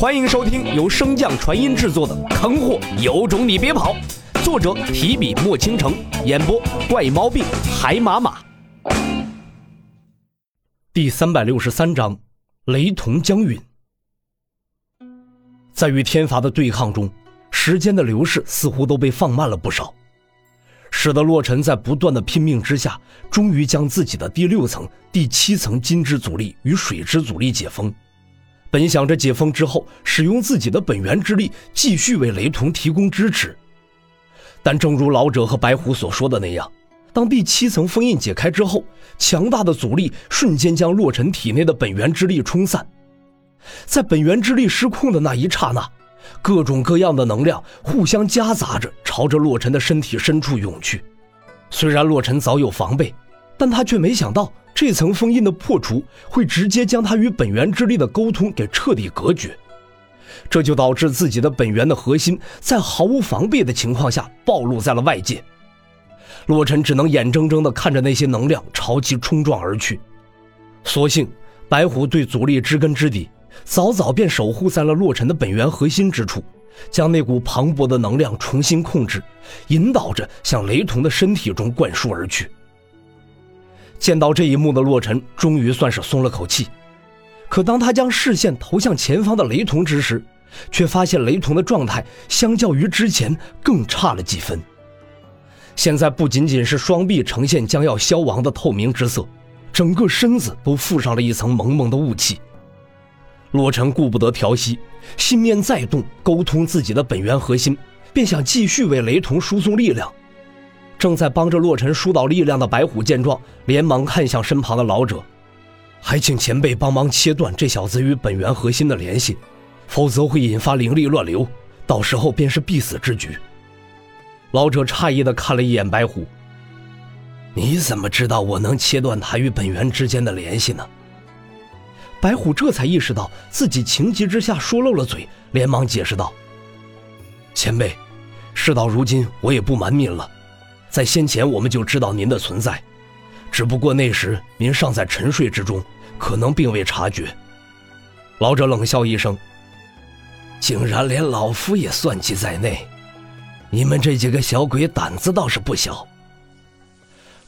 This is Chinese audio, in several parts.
欢迎收听由升降传音制作的《坑货有种你别跑》，作者提笔墨倾城，演播怪猫病海马马。第三百六十三章，雷同将陨。在与天罚的对抗中，时间的流逝似乎都被放慢了不少，使得洛尘在不断的拼命之下，终于将自己的第六层、第七层金之阻力与水之阻力解封。本想着解封之后，使用自己的本源之力继续为雷同提供支持，但正如老者和白虎所说的那样，当第七层封印解开之后，强大的阻力瞬间将洛尘体内的本源之力冲散。在本源之力失控的那一刹那，各种各样的能量互相夹杂着朝着洛尘的身体深处涌去。虽然洛尘早有防备，但他却没想到。这层封印的破除会直接将他与本源之力的沟通给彻底隔绝，这就导致自己的本源的核心在毫无防备的情况下暴露在了外界。洛尘只能眼睁睁地看着那些能量朝其冲撞而去。所幸白虎对阻力知根知底，早早便守护在了洛尘的本源核心之处，将那股磅礴的能量重新控制，引导着向雷同的身体中灌输而去。见到这一幕的洛尘终于算是松了口气，可当他将视线投向前方的雷同之时，却发现雷同的状态相较于之前更差了几分。现在不仅仅是双臂呈现将要消亡的透明之色，整个身子都附上了一层蒙蒙的雾气。洛尘顾不得调息，心念再动，沟通自己的本源核心，便想继续为雷同输送力量。正在帮着洛尘疏导力量的白虎见状，连忙看向身旁的老者，还请前辈帮忙切断这小子与本源核心的联系，否则会引发灵力乱流，到时候便是必死之局。老者诧异的看了一眼白虎：“你怎么知道我能切断他与本源之间的联系呢？”白虎这才意识到自己情急之下说漏了嘴，连忙解释道：“前辈，事到如今，我也不瞒您了。”在先前我们就知道您的存在，只不过那时您尚在沉睡之中，可能并未察觉。老者冷笑一声：“竟然连老夫也算计在内，你们这几个小鬼胆子倒是不小。”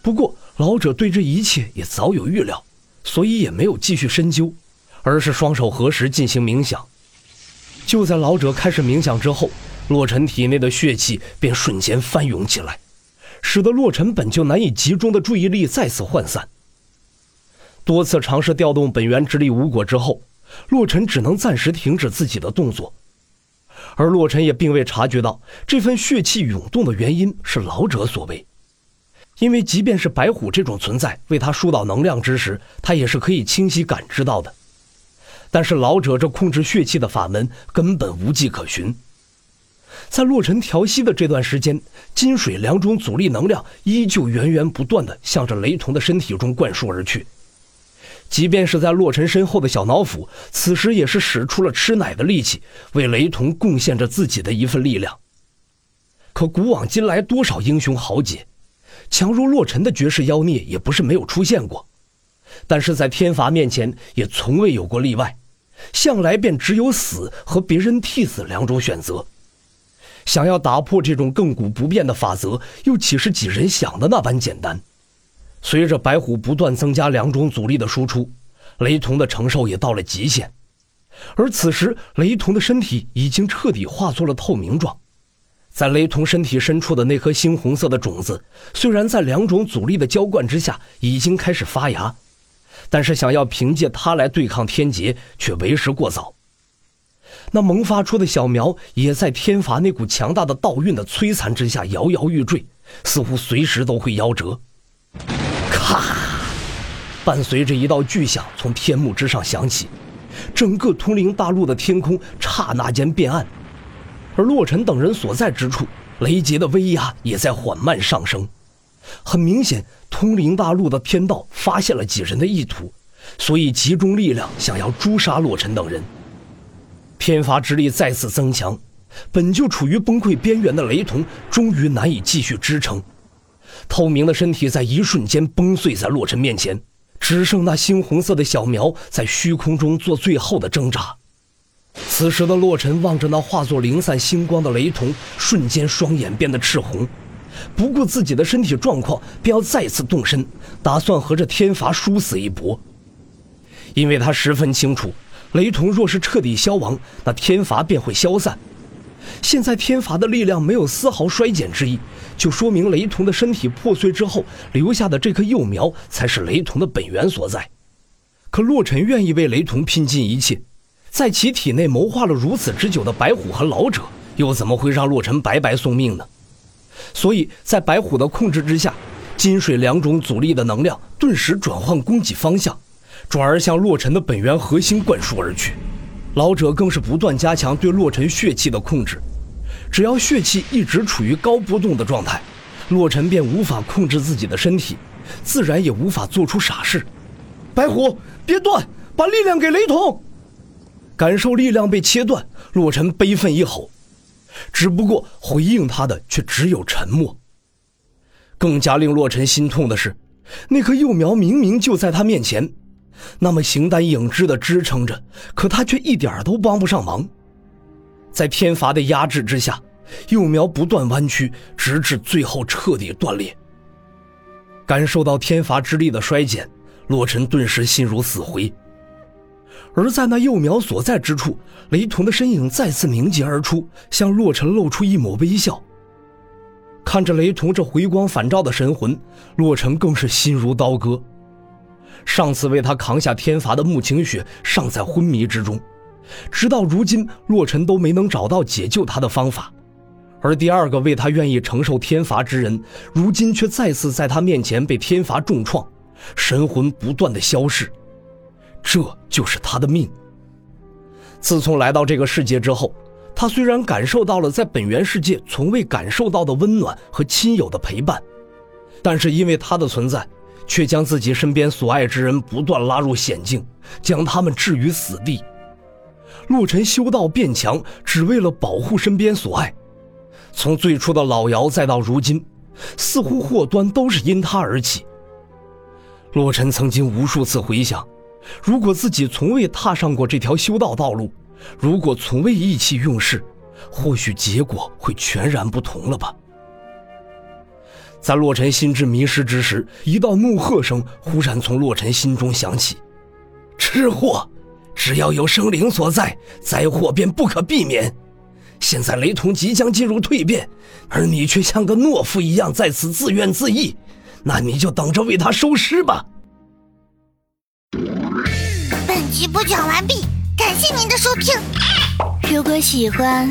不过老者对这一切也早有预料，所以也没有继续深究，而是双手合十进行冥想。就在老者开始冥想之后，洛尘体内的血气便瞬间翻涌起来。使得洛尘本就难以集中的注意力再次涣散。多次尝试调动本源之力无果之后，洛尘只能暂时停止自己的动作。而洛尘也并未察觉到这份血气涌动的原因是老者所为，因为即便是白虎这种存在为他疏导能量之时，他也是可以清晰感知到的。但是老者这控制血气的法门根本无迹可寻。在洛尘调息的这段时间，金水两种阻力能量依旧源源不断的向着雷同的身体中灌输而去。即便是在洛尘身后的小脑斧，此时也是使出了吃奶的力气，为雷同贡献着自己的一份力量。可古往今来，多少英雄豪杰，强如洛尘的绝世妖孽也不是没有出现过，但是在天罚面前，也从未有过例外，向来便只有死和别人替死两种选择。想要打破这种亘古不变的法则，又岂是几人想的那般简单？随着白虎不断增加两种阻力的输出，雷同的承受也到了极限。而此时，雷同的身体已经彻底化作了透明状，在雷同身体深处的那颗猩红色的种子，虽然在两种阻力的浇灌之下已经开始发芽，但是想要凭借它来对抗天劫，却为时过早。那萌发出的小苗也在天罚那股强大的道运的摧残之下摇摇欲坠，似乎随时都会夭折。咔！伴随着一道巨响从天幕之上响起，整个通灵大陆的天空刹那间变暗，而洛尘等人所在之处，雷劫的威压也在缓慢上升。很明显，通灵大陆的天道发现了几人的意图，所以集中力量想要诛杀洛尘等人。天罚之力再次增强，本就处于崩溃边缘的雷同终于难以继续支撑，透明的身体在一瞬间崩碎在洛尘面前，只剩那猩红色的小苗在虚空中做最后的挣扎。此时的洛尘望着那化作零散星光的雷童，瞬间双眼变得赤红，不顾自己的身体状况，便要再次动身，打算和这天罚殊死一搏。因为他十分清楚，雷童若是彻底消亡，那天罚便会消散。现在天罚的力量没有丝毫衰减之意，就说明雷童的身体破碎之后留下的这棵幼苗才是雷童的本源所在。可洛尘愿意为雷童拼尽一切。在其体内谋划了如此之久的白虎和老者，又怎么会让洛尘白白送命呢？所以在白虎的控制之下，金水两种阻力的能量顿时转换供给方向，转而向洛尘的本源核心灌输而去。老者更是不断加强对洛尘血气的控制，只要血气一直处于高波动的状态，洛尘便无法控制自己的身体，自然也无法做出傻事。白虎，别断，把力量给雷同。感受力量被切断，洛尘悲愤一吼，只不过回应他的却只有沉默。更加令洛尘心痛的是，那棵幼苗明明就在他面前，那么形单影只的支撑着，可他却一点都帮不上忙。在天罚的压制之下，幼苗不断弯曲，直至最后彻底断裂。感受到天罚之力的衰减，洛尘顿时心如死灰。而在那幼苗所在之处，雷童的身影再次凝结而出，向洛尘露出一抹微笑。看着雷同这回光返照的神魂，洛尘更是心如刀割。上次为他扛下天罚的穆晴雪尚在昏迷之中，直到如今，洛尘都没能找到解救他的方法。而第二个为他愿意承受天罚之人，如今却再次在他面前被天罚重创，神魂不断的消逝。这就是他的命。自从来到这个世界之后，他虽然感受到了在本源世界从未感受到的温暖和亲友的陪伴，但是因为他的存在，却将自己身边所爱之人不断拉入险境，将他们置于死地。陆晨修道变强，只为了保护身边所爱。从最初的老姚，再到如今，似乎祸端都是因他而起。洛尘曾经无数次回想。如果自己从未踏上过这条修道道路，如果从未意气用事，或许结果会全然不同了吧。在洛尘心智迷失之时，一道怒喝声忽然从洛尘心中响起：“吃货，只要有生灵所在，灾祸便不可避免。现在雷童即将进入蜕变，而你却像个懦夫一样在此自怨自艾，那你就等着为他收尸吧。”本集播讲完毕，感谢您的收听。如果喜欢，